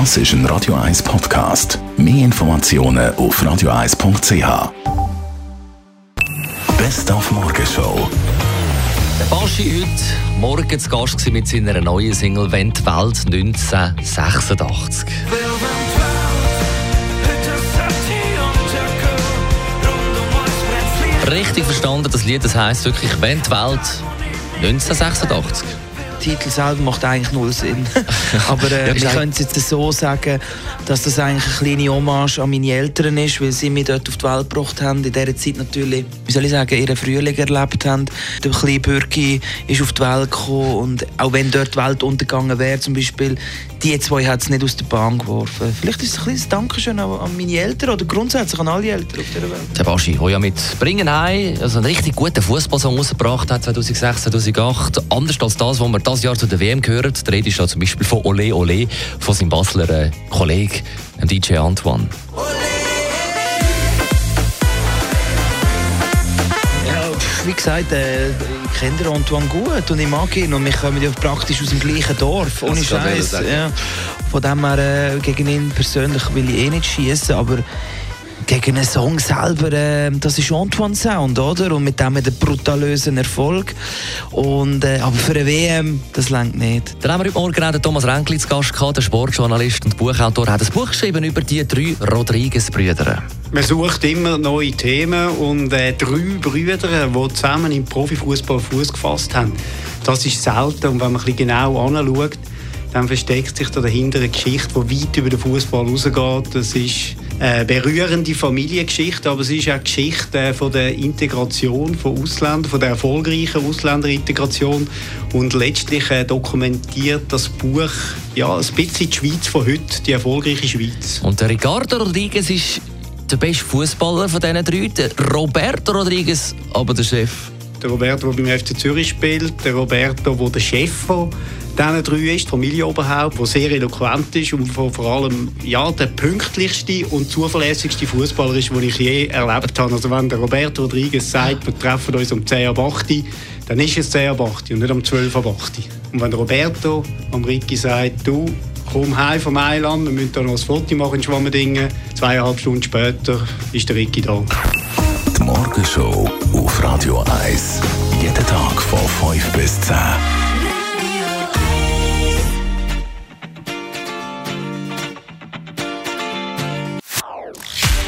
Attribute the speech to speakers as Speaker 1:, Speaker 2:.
Speaker 1: Das ist ein Radio 1 Podcast. Mehr Informationen auf radio1.ch. Best auf Morgenshow.
Speaker 2: Der Baschi heute Morgen zu Gast mit seiner neuen Single «Wenn die Welt 1986». Richtig verstanden, das Lied das heisst wirklich «Wenn die Welt 1986».
Speaker 3: Titel selber macht eigentlich null Sinn. Aber äh,
Speaker 2: Ja,
Speaker 3: wir können es jetzt so sagen, dass das eigentlich eine kleine Hommage an meine Eltern ist, weil sie mich dort auf die Welt gebracht haben. In dieser Zeit natürlich, wie soll ich sagen, ihren Frühling erlebt haben. Der kleine Bürki ist auf die Welt gekommen und auch wenn dort die Welt untergegangen wäre, zum Beispiel, die zwei hat es nicht aus der Bahn geworfen. Vielleicht ist es ein kleines Dankeschön an, an meine Eltern oder grundsätzlich an alle Eltern auf dieser Welt.
Speaker 2: Der Baschi, der ja mit «Bringen heim» also einen richtig guten Fußballsong rausgebracht hat, 2006, 2008. Anders als das, was wir das Jahr zu der WM gehören. Die Rede ist da zum Beispiel von «Ole Ole» von seinem Basler äh, Kollegen, DJ Antoine.
Speaker 3: Wie gesagt, äh, ich kenne den Antoine gut und ich mag ihn und wir kommen ja praktisch aus dem gleichen Dorf, ohne Scheiß. Ja. Von dem her, äh, gegen ihn persönlich will ich eh nicht schießen, aber gegen einen Song selber, äh, das ist Antoine Sound, oder? Und mit dem hat er brutalösen Erfolg. Und, äh, aber für eine WM, das längt nicht.
Speaker 2: Dann haben wir heute Morgen auch den Thomas Renkli zu Gast gehabt, der Sportjournalist und Buchautor, hat ein Buch geschrieben über die drei Rodriguez-Brüder.
Speaker 4: Man sucht immer neue Themen und äh, drei Brüder, die zusammen im Profifußball Fuß gefasst haben. Das ist selten und wenn man ein bisschen genau anschaut, dann versteckt sich da dahinter eine Geschichte, die weit über den Fußball rausgeht. Das ist eine berührende Familiengeschichte, aber es ist auch eine Geschichte äh, von der Integration von Ausländern, von der erfolgreichen Ausländerintegration und letztlich äh, dokumentiert das Buch ja, ein bisschen die Schweiz von heute, die erfolgreiche Schweiz.
Speaker 2: Und der Ricardo Rodriguez ist der beste Fußballer von diesen drei. Der Roberto Rodriguez, aber der Chef.
Speaker 4: Der Roberto, der beim FC Zürich spielt, der Roberto, der der Chef von diesen drei ist, Familienoberhaupt, der sehr eloquent ist und vor allem ja, der pünktlichste und zuverlässigste Fußballer ist, den ich je erlebt habe. Also wenn der Roberto Rodriguez sagt, wir treffen uns um 10 ab 8 Uhr, dann ist es 10 ab 8 Uhr und nicht um 12 ab 8 Uhr. Und wenn Roberto am Ricky sagt, du, komm heim vom Mailand, wir müssen da noch ein Foto machen in Schwammendingen, zweieinhalb Stunden später ist der Ricky da.
Speaker 1: Die Morgenshow auf Radio 1. Jeden Tag von 5 bis 10.